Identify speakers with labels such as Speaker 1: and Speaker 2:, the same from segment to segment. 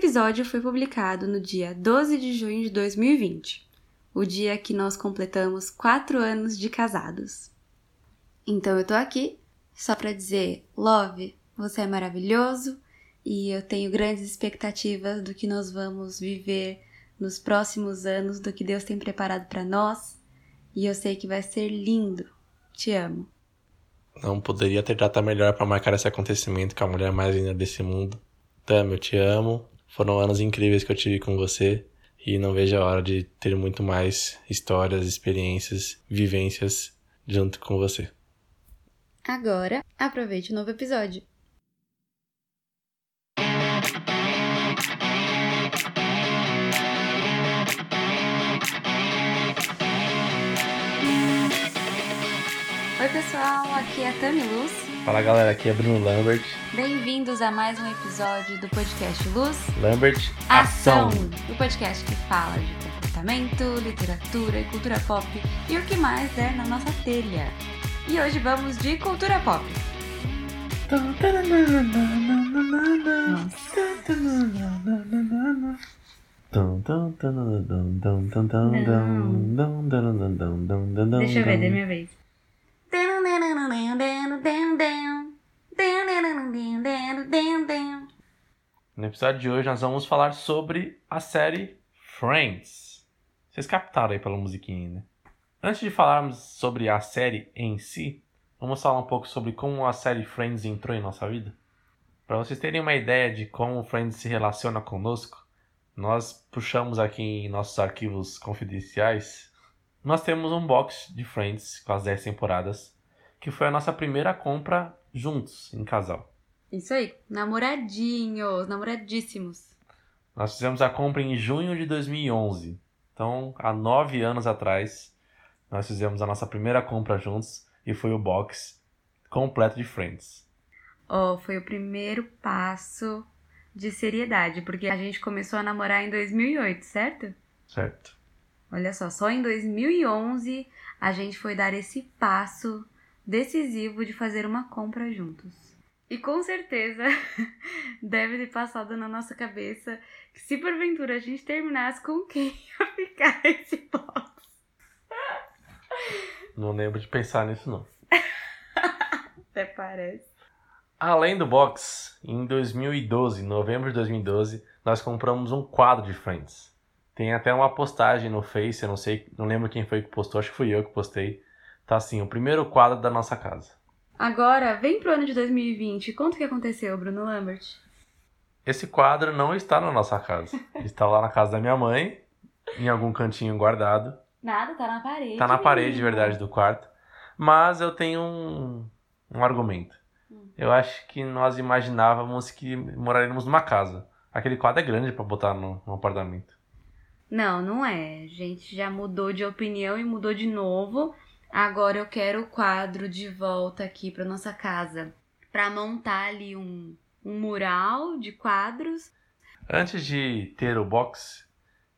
Speaker 1: episódio foi publicado no dia 12 de junho de 2020, o dia que nós completamos quatro anos de casados. Então eu tô aqui só para dizer, Love, você é maravilhoso e eu tenho grandes expectativas do que nós vamos viver nos próximos anos, do que Deus tem preparado para nós. E eu sei que vai ser lindo. Te amo.
Speaker 2: Não poderia ter data melhor para marcar esse acontecimento com a mulher mais linda desse mundo. Tami, eu te amo. Foram anos incríveis que eu tive com você e não vejo a hora de ter muito mais histórias, experiências, vivências junto com você.
Speaker 1: Agora, aproveite o novo episódio. Oi pessoal, aqui é a Tami Luz.
Speaker 2: Fala galera, aqui é Bruno Lambert.
Speaker 1: Bem-vindos a mais um episódio do podcast Luz
Speaker 2: Lambert
Speaker 1: Ação, o podcast que fala de comportamento, literatura e cultura pop e o que mais der na nossa telha. E hoje vamos de cultura pop. Deixa eu ver, dê minha vez.
Speaker 2: Episódio de hoje nós vamos falar sobre a série Friends. Vocês captaram aí pela musiquinha, né? Antes de falarmos sobre a série em si, vamos falar um pouco sobre como a série Friends entrou em nossa vida. Para vocês terem uma ideia de como Friends se relaciona conosco, nós puxamos aqui em nossos arquivos confidenciais nós temos um box de Friends com as 10 temporadas, que foi a nossa primeira compra juntos, em casal.
Speaker 1: Isso aí, namoradinhos, namoradíssimos.
Speaker 2: Nós fizemos a compra em junho de 2011. Então, há nove anos atrás, nós fizemos a nossa primeira compra juntos e foi o box completo de Friends.
Speaker 1: Oh, foi o primeiro passo de seriedade, porque a gente começou a namorar em 2008, certo?
Speaker 2: Certo.
Speaker 1: Olha só, só em 2011 a gente foi dar esse passo decisivo de fazer uma compra juntos. E com certeza deve ter passado na nossa cabeça que se porventura a gente terminasse com quem ia ficar esse box.
Speaker 2: Não lembro de pensar nisso não.
Speaker 1: Até parece.
Speaker 2: Além do box, em 2012, novembro de 2012, nós compramos um quadro de Friends. Tem até uma postagem no Face, eu não sei, não lembro quem foi que postou, acho que fui eu que postei. Tá assim, o primeiro quadro da nossa casa.
Speaker 1: Agora, vem pro ano de 2020. Conta o que aconteceu, Bruno Lambert.
Speaker 2: Esse quadro não está na nossa casa. está lá na casa da minha mãe, em algum cantinho guardado.
Speaker 1: Nada, tá na parede.
Speaker 2: Tá na parede, de verdade, do quarto. Mas eu tenho um, um argumento. Hum. Eu acho que nós imaginávamos que moraríamos numa casa. Aquele quadro é grande para botar no, no apartamento.
Speaker 1: Não, não é. A gente já mudou de opinião e mudou de novo. Agora eu quero o quadro de volta aqui para nossa casa, para montar ali um, um mural de quadros.
Speaker 2: Antes de ter o box,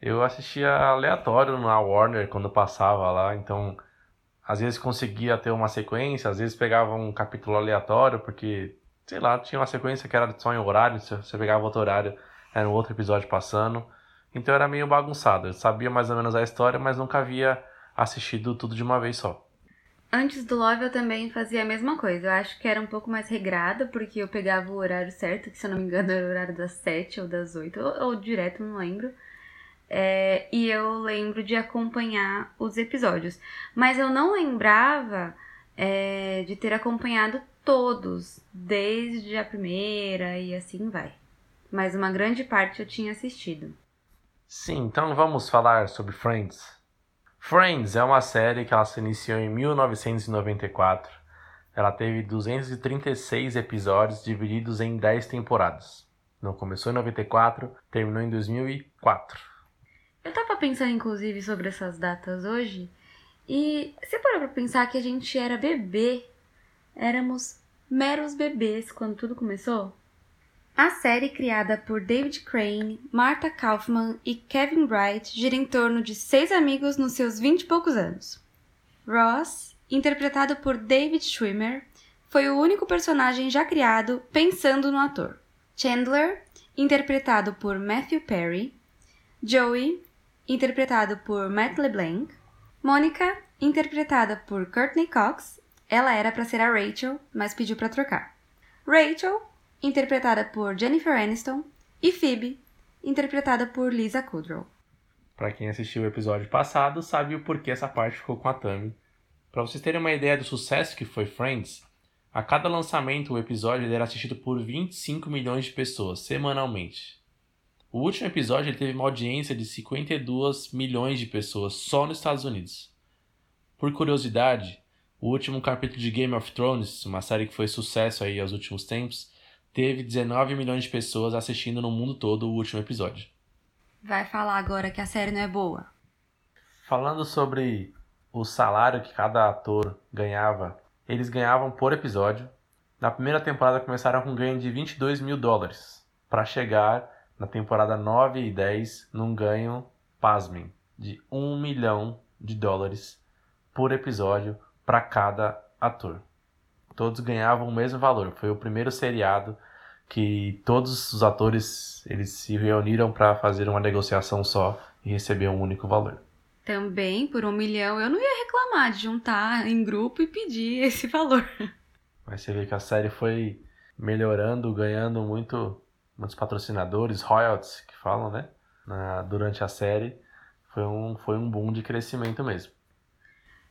Speaker 2: eu assistia aleatório na Warner quando passava lá, então às vezes conseguia ter uma sequência, às vezes pegava um capítulo aleatório, porque, sei lá, tinha uma sequência que era só em horário, se você pegava outro horário, era um outro episódio passando. Então era meio bagunçado. Eu sabia mais ou menos a história, mas nunca havia assistido tudo de uma vez só.
Speaker 1: Antes do Love eu também fazia a mesma coisa. Eu acho que era um pouco mais regrada, porque eu pegava o horário certo, que se eu não me engano era o horário das 7 ou das 8, ou, ou direto, não lembro. É, e eu lembro de acompanhar os episódios. Mas eu não lembrava é, de ter acompanhado todos, desde a primeira e assim vai. Mas uma grande parte eu tinha assistido.
Speaker 2: Sim, então vamos falar sobre Friends. Friends é uma série que ela se iniciou em 1994. Ela teve 236 episódios divididos em 10 temporadas. Não começou em 94, terminou em 2004.
Speaker 1: Eu tava pensando inclusive sobre essas datas hoje e você parou pra pensar que a gente era bebê? Éramos meros bebês quando tudo começou? A série, criada por David Crane, Martha Kaufman e Kevin Wright, gira em torno de seis amigos nos seus vinte e poucos anos. Ross, interpretado por David Schwimmer, foi o único personagem já criado pensando no ator. Chandler, interpretado por Matthew Perry, Joey, interpretado por Matt LeBlanc, Mônica, interpretada por Courtney Cox, ela era para ser a Rachel, mas pediu para trocar. Rachel, interpretada por Jennifer Aniston, e Phoebe, interpretada por Lisa Kudrow.
Speaker 2: Para quem assistiu o episódio passado, sabe o porquê essa parte ficou com a Tammy. Para vocês terem uma ideia do sucesso que foi Friends, a cada lançamento o episódio era assistido por 25 milhões de pessoas semanalmente. O último episódio teve uma audiência de 52 milhões de pessoas só nos Estados Unidos. Por curiosidade, o último capítulo de Game of Thrones, uma série que foi sucesso aí aos últimos tempos, teve 19 milhões de pessoas assistindo no mundo todo o último episódio.
Speaker 1: Vai falar agora que a série não é boa.
Speaker 2: Falando sobre o salário que cada ator ganhava, eles ganhavam por episódio. Na primeira temporada começaram com um ganho de 22 mil dólares, para chegar na temporada 9 e 10 num ganho, pasmem, de 1 milhão de dólares por episódio para cada ator. Todos ganhavam o mesmo valor. Foi o primeiro seriado que todos os atores eles se reuniram para fazer uma negociação só e receber um único valor.
Speaker 1: Também por um milhão eu não ia reclamar de juntar em grupo e pedir esse valor.
Speaker 2: Mas você vê que a série foi melhorando, ganhando muito muitos patrocinadores, royalties que falam, né? Na, durante a série. Foi um, foi um boom de crescimento mesmo.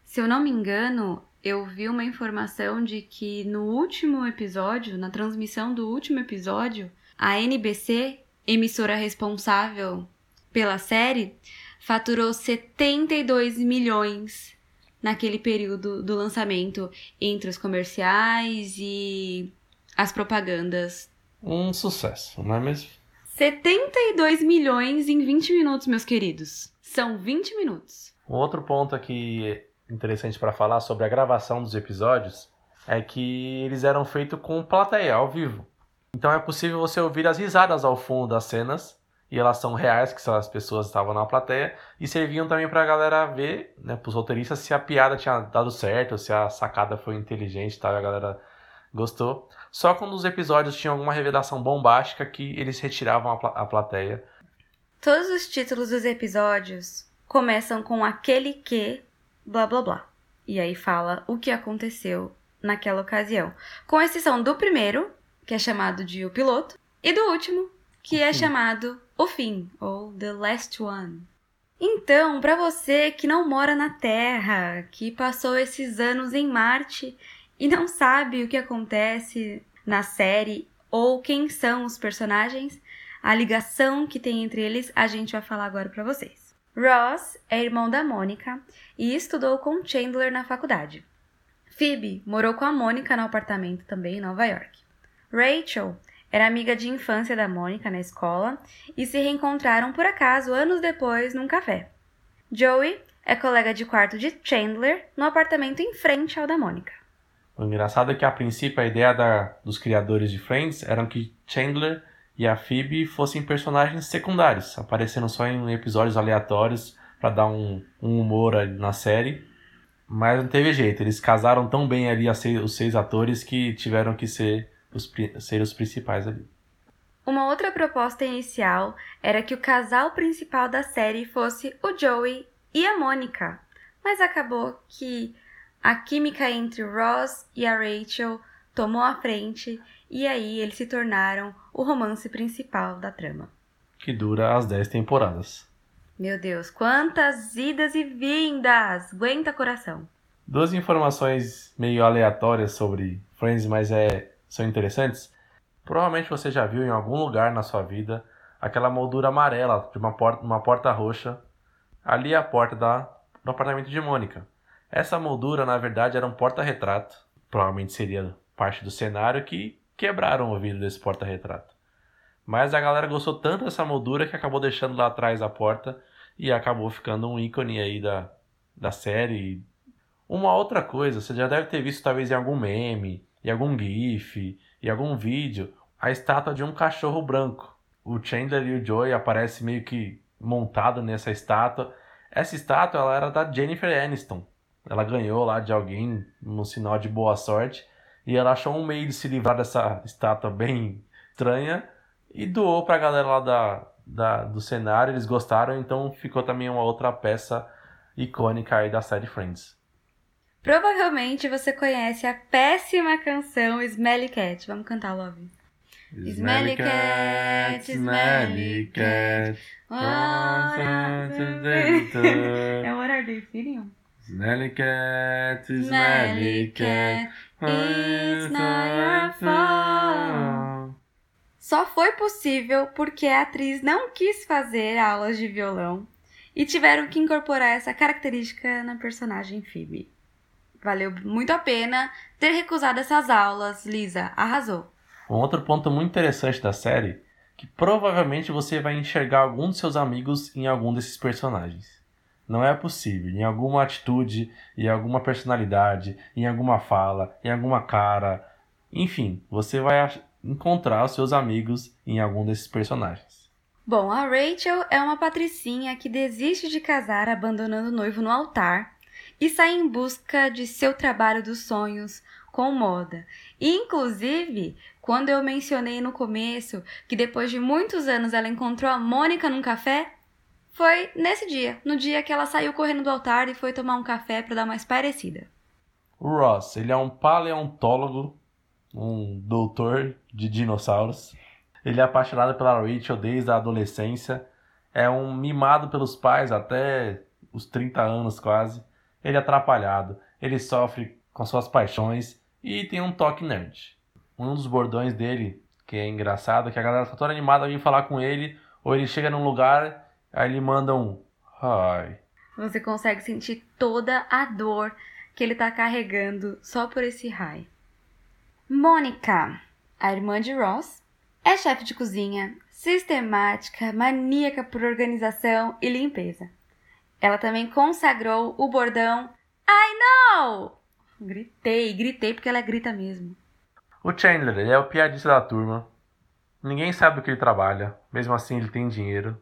Speaker 1: Se eu não me engano, eu vi uma informação de que no último episódio, na transmissão do último episódio, a NBC, emissora responsável pela série, faturou 72 milhões naquele período do lançamento entre os comerciais e as propagandas
Speaker 2: um sucesso, não é mesmo?
Speaker 1: 72 milhões em 20 minutos, meus queridos. São 20 minutos.
Speaker 2: Um outro ponto aqui interessante para falar sobre a gravação dos episódios é que eles eram feitos com plateia ao vivo. Então é possível você ouvir as risadas ao fundo das cenas e elas são reais, que as pessoas estavam na plateia, e serviam também para a galera ver, né, para os roteiristas, se a piada tinha dado certo, se a sacada foi inteligente, tá, a galera gostou. Só quando os episódios tinham alguma revelação bombástica que eles retiravam a, pla a plateia.
Speaker 1: Todos os títulos dos episódios começam com aquele que, blá blá blá. E aí fala o que aconteceu naquela ocasião. Com exceção do primeiro, que é chamado de O Piloto, e do último, que o é fim. chamado O Fim, ou The Last One. Então, para você que não mora na Terra, que passou esses anos em Marte e não sabe o que acontece na série ou quem são os personagens, a ligação que tem entre eles, a gente vai falar agora para vocês. Ross é irmão da Mônica e estudou com Chandler na faculdade. Phoebe morou com a Mônica no apartamento também em Nova York. Rachel era amiga de infância da Mônica na escola e se reencontraram por acaso anos depois num café. Joey é colega de quarto de Chandler no apartamento em frente ao da Mônica.
Speaker 2: O engraçado é que a princípio a ideia da, dos criadores de Friends era que Chandler e a Phoebe fossem personagens secundários, aparecendo só em episódios aleatórios para dar um, um humor na série. Mas não teve jeito, eles casaram tão bem ali os seis atores que tiveram que ser os, ser os principais ali.
Speaker 1: Uma outra proposta inicial era que o casal principal da série fosse o Joey e a Mônica, mas acabou que a química entre Ross e a Rachel tomou a frente e aí eles se tornaram o romance principal da trama.
Speaker 2: Que dura as 10 temporadas.
Speaker 1: Meu Deus, quantas idas e vindas! Aguenta coração.
Speaker 2: Duas informações meio aleatórias sobre Friends, mas é, são interessantes. Provavelmente você já viu em algum lugar na sua vida aquela moldura amarela de uma porta, uma porta roxa. Ali é a porta da, do apartamento de Mônica. Essa moldura, na verdade, era um porta-retrato. Provavelmente seria parte do cenário que quebraram o vidro desse porta-retrato. Mas a galera gostou tanto dessa moldura que acabou deixando lá atrás a porta e acabou ficando um ícone aí da, da série. Uma outra coisa, você já deve ter visto talvez em algum meme, em algum GIF, em algum vídeo, a estátua de um cachorro branco. O Chandler e o Joey aparecem meio que montado nessa estátua. Essa estátua ela era da Jennifer Aniston, ela ganhou lá de alguém no sinal de boa sorte e ela achou um meio de se livrar dessa estátua bem estranha e doou pra galera lá da, da, do cenário, eles gostaram, então ficou também uma outra peça icônica aí da série Friends.
Speaker 1: Provavelmente você conhece a péssima canção Smelly Cat. Vamos cantar, Love. Smelly cat, smelly cat. É What Are They Feeling?
Speaker 2: Smelly cat, smelly cat.
Speaker 1: It's not your fault. Só foi possível porque a atriz não quis fazer aulas de violão e tiveram que incorporar essa característica na personagem Phoebe. Valeu muito a pena ter recusado essas aulas, Lisa. Arrasou.
Speaker 2: Um outro ponto muito interessante da série que provavelmente você vai enxergar algum dos seus amigos em algum desses personagens. Não é possível, em alguma atitude, em alguma personalidade, em alguma fala, em alguma cara. Enfim, você vai encontrar os seus amigos em algum desses personagens.
Speaker 1: Bom, a Rachel é uma patricinha que desiste de casar abandonando o noivo no altar e sai em busca de seu trabalho dos sonhos com moda. E, inclusive, quando eu mencionei no começo que depois de muitos anos ela encontrou a Mônica num café, foi nesse dia, no dia que ela saiu correndo do altar e foi tomar um café para dar mais parecida.
Speaker 2: O Ross, ele é um paleontólogo, um doutor de dinossauros. Ele é apaixonado pela Rachel desde a adolescência, é um mimado pelos pais até os 30 anos quase. Ele é atrapalhado, ele sofre com suas paixões e tem um toque nerd um dos bordões dele, que é engraçado, é que a galera tá toda animada vir falar com ele, ou ele chega num lugar, aí ele manda um hi.
Speaker 1: Você consegue sentir toda a dor que ele tá carregando só por esse hi. Mônica, a irmã de Ross, é chefe de cozinha, sistemática, maníaca por organização e limpeza. Ela também consagrou o bordão I know! Gritei, gritei porque ela grita mesmo.
Speaker 2: O Chandler, ele é o piadista da turma. Ninguém sabe o que ele trabalha, mesmo assim ele tem dinheiro.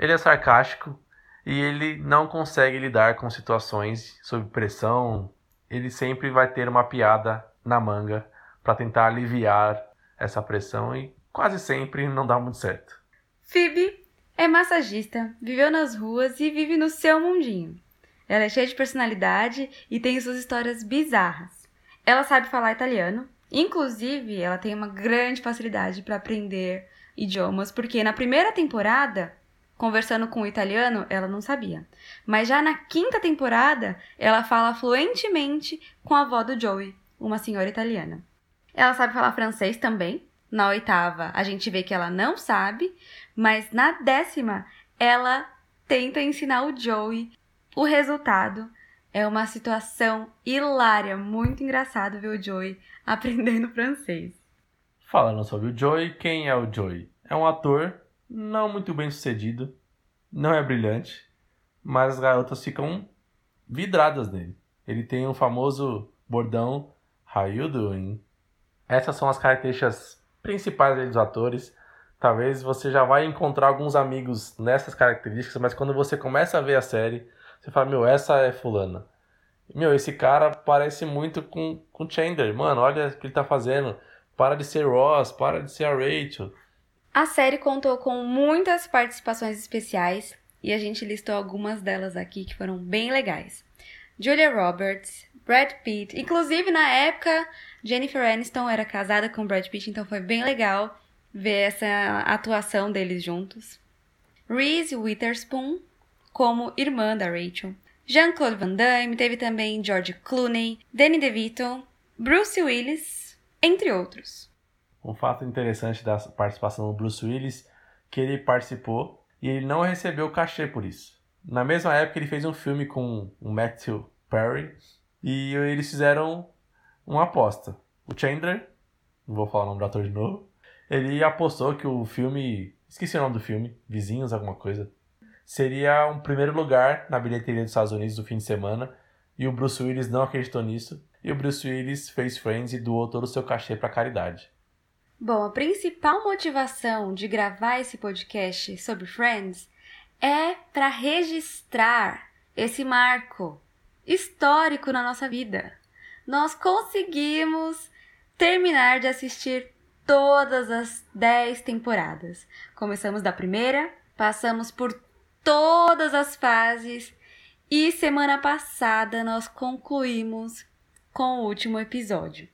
Speaker 2: Ele é sarcástico e ele não consegue lidar com situações sob pressão. Ele sempre vai ter uma piada na manga para tentar aliviar essa pressão e quase sempre não dá muito certo.
Speaker 1: Phoebe é massagista, viveu nas ruas e vive no seu mundinho. Ela é cheia de personalidade e tem suas histórias bizarras. Ela sabe falar italiano, Inclusive, ela tem uma grande facilidade para aprender idiomas, porque na primeira temporada, conversando com o italiano, ela não sabia. Mas já na quinta temporada, ela fala fluentemente com a avó do Joey, uma senhora italiana. Ela sabe falar francês também. Na oitava, a gente vê que ela não sabe, mas na décima, ela tenta ensinar o Joey. O resultado é uma situação hilária, muito engraçado ver o Joey aprendendo francês.
Speaker 2: Falando sobre o Joey, quem é o Joey? É um ator não muito bem sucedido, não é brilhante, mas as garotas ficam vidradas nele. Ele tem um famoso bordão How you doing? Essas são as características principais dos atores. Talvez você já vai encontrar alguns amigos nessas características, mas quando você começa a ver a série, você fala, meu, essa é fulana. Meu, esse cara parece muito com, com Chandler. Mano, olha o que ele tá fazendo. Para de ser Ross, para de ser a Rachel.
Speaker 1: A série contou com muitas participações especiais e a gente listou algumas delas aqui que foram bem legais. Julia Roberts, Brad Pitt, inclusive na época Jennifer Aniston era casada com Brad Pitt, então foi bem legal ver essa atuação deles juntos. Reese Witherspoon como irmã da Rachel. Jean-Claude Van Damme, teve também George Clooney, Danny DeVito, Bruce Willis, entre outros.
Speaker 2: Um fato interessante da participação do Bruce Willis que ele participou e ele não recebeu cachê por isso. Na mesma época ele fez um filme com o Matthew Perry e eles fizeram uma aposta. O Chandler, não vou falar o nome do ator de novo, ele apostou que o filme, esqueci o nome do filme, Vizinhos alguma coisa, seria um primeiro lugar na bilheteria dos Estados Unidos no fim de semana, e o Bruce Willis não acreditou nisso, e o Bruce Willis fez Friends e doou todo o seu cachê para caridade.
Speaker 1: Bom, a principal motivação de gravar esse podcast sobre Friends é para registrar esse marco histórico na nossa vida. Nós conseguimos terminar de assistir todas as 10 temporadas. Começamos da primeira, passamos por todas as fases e semana passada nós concluímos com o último episódio.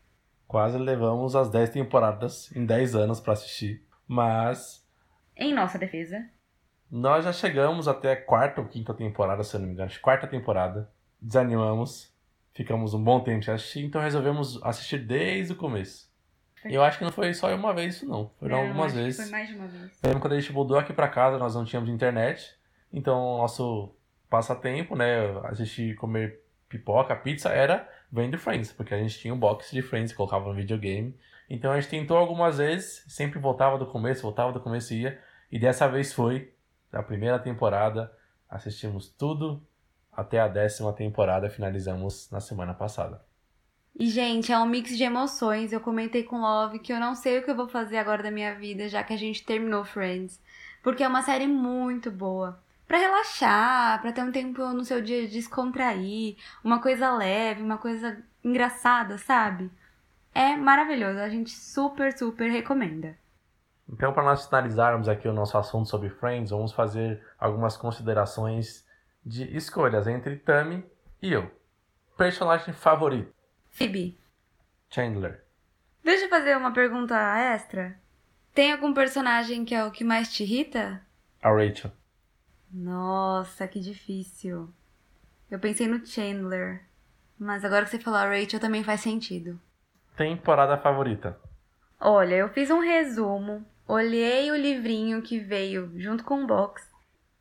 Speaker 2: Quase levamos as 10 temporadas em 10 anos para assistir, mas.
Speaker 1: Em nossa defesa.
Speaker 2: Nós já chegamos até a quarta ou quinta temporada, se eu não me engano, quarta temporada. Desanimamos, ficamos um bom tempo sem assistir, então resolvemos assistir desde o começo. Eu acho que não foi só uma vez isso não, foram
Speaker 1: Não,
Speaker 2: algumas vezes.
Speaker 1: Foi mais de uma vez.
Speaker 2: Lembro quando a gente mudou aqui pra casa, nós não tínhamos internet. Então, nosso passatempo, né? Assistir, comer pipoca, pizza, era vendo Friends. Porque a gente tinha um box de Friends, colocava no videogame. Então, a gente tentou algumas vezes, sempre voltava do começo, voltava do começo e ia. E dessa vez foi, a primeira temporada. Assistimos tudo até a décima temporada, finalizamos na semana passada.
Speaker 1: E, gente, é um mix de emoções. Eu comentei com Love que eu não sei o que eu vou fazer agora da minha vida, já que a gente terminou Friends. Porque é uma série muito boa. Pra relaxar, pra ter um tempo no seu dia de descontrair, uma coisa leve, uma coisa engraçada, sabe? É maravilhoso, a gente super, super recomenda.
Speaker 2: Então, para nós finalizarmos aqui o nosso assunto sobre Friends, vamos fazer algumas considerações de escolhas entre Tammy e eu. Personagem favorito:
Speaker 1: Phoebe,
Speaker 2: Chandler.
Speaker 1: deixa eu fazer uma pergunta extra. Tem algum personagem que é o que mais te irrita?
Speaker 2: A Rachel.
Speaker 1: Nossa, que difícil. Eu pensei no Chandler. Mas agora que você falou a Rachel também faz sentido.
Speaker 2: Temporada favorita:
Speaker 1: Olha, eu fiz um resumo, olhei o livrinho que veio junto com o box.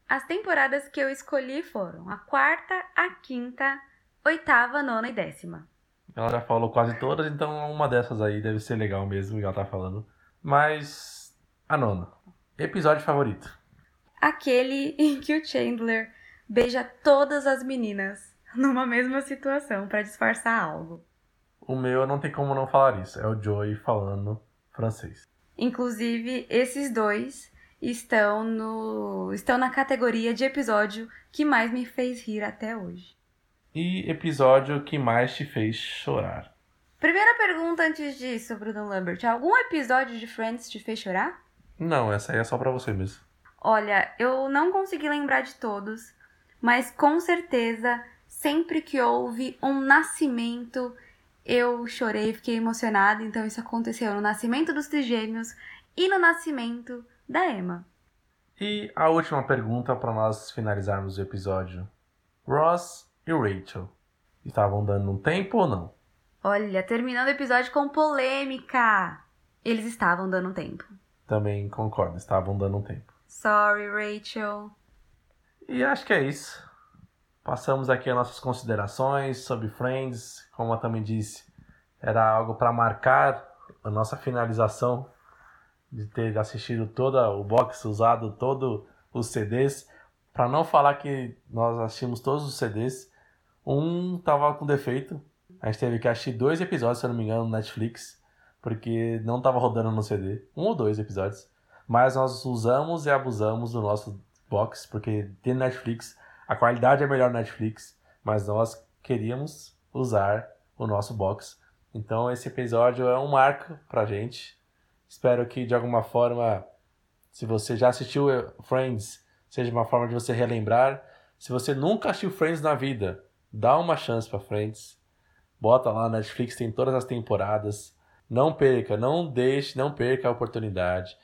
Speaker 1: As temporadas que eu escolhi foram a quarta, a quinta, oitava, nona e décima.
Speaker 2: Ela já falou quase todas, então uma dessas aí deve ser legal mesmo, que ela tá falando. Mas. A nona. Episódio favorito:
Speaker 1: Aquele em que o Chandler beija todas as meninas numa mesma situação pra disfarçar algo.
Speaker 2: O meu não tem como não falar isso. É o Joey falando francês.
Speaker 1: Inclusive, esses dois estão no estão na categoria de episódio que mais me fez rir até hoje.
Speaker 2: E episódio que mais te fez chorar?
Speaker 1: Primeira pergunta antes disso, Bruno Lambert. Algum episódio de Friends te fez chorar?
Speaker 2: Não, essa aí é só pra você mesmo.
Speaker 1: Olha, eu não consegui lembrar de todos, mas com certeza, sempre que houve um nascimento, eu chorei, fiquei emocionada. Então, isso aconteceu no nascimento dos trigêmeos e no nascimento da Emma.
Speaker 2: E a última pergunta para nós finalizarmos o episódio. Ross e Rachel estavam dando um tempo ou não?
Speaker 1: Olha, terminando o episódio com polêmica. Eles estavam dando um tempo.
Speaker 2: Também concordo, estavam dando um tempo.
Speaker 1: Sorry, Rachel.
Speaker 2: E acho que é isso. Passamos aqui as nossas considerações sobre Friends. Como eu também disse, era algo para marcar a nossa finalização de ter assistido todo o box, usado todos os CDs. Para não falar que nós assistimos todos os CDs, um tava com defeito. A gente teve que assistir dois episódios, se eu não me engano, no Netflix, porque não tava rodando no CD. Um ou dois episódios. Mas nós usamos e abusamos do nosso box, porque tem Netflix, a qualidade é melhor Netflix, mas nós queríamos usar o nosso box. Então esse episódio é um marco pra gente. Espero que de alguma forma, se você já assistiu Friends, seja uma forma de você relembrar. Se você nunca assistiu Friends na vida, dá uma chance para Friends. Bota lá na Netflix, tem todas as temporadas. Não perca, não deixe, não perca a oportunidade.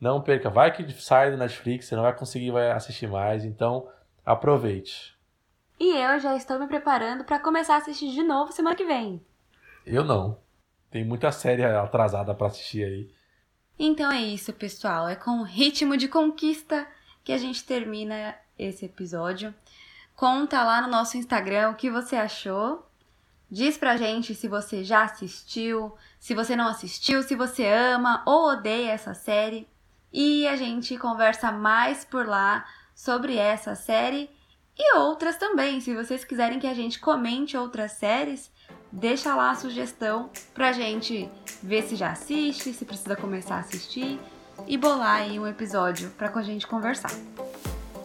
Speaker 2: Não perca, vai que sai do Netflix, você não vai conseguir vai assistir mais, então aproveite.
Speaker 1: E eu já estou me preparando para começar a assistir de novo semana que vem.
Speaker 2: Eu não. Tem muita série atrasada para assistir aí.
Speaker 1: Então é isso, pessoal. É com ritmo de conquista que a gente termina esse episódio. Conta lá no nosso Instagram o que você achou. Diz pra gente se você já assistiu, se você não assistiu, se você ama ou odeia essa série. E a gente conversa mais por lá sobre essa série e outras também. Se vocês quiserem que a gente comente outras séries, deixa lá a sugestão pra gente ver se já assiste, se precisa começar a assistir e bolar aí um episódio pra a gente conversar.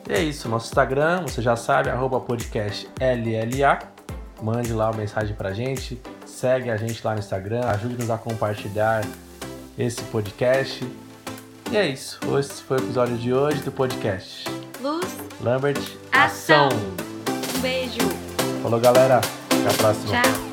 Speaker 2: E é isso, nosso Instagram, você já sabe, arroba podcast LLA. Mande lá uma mensagem pra gente, segue a gente lá no Instagram, ajude-nos a compartilhar esse podcast. E é isso. Esse foi o episódio de hoje do podcast.
Speaker 1: Luz,
Speaker 2: Lambert,
Speaker 1: ação. Um beijo.
Speaker 2: Falou, galera. Até a próxima.
Speaker 1: Tchau.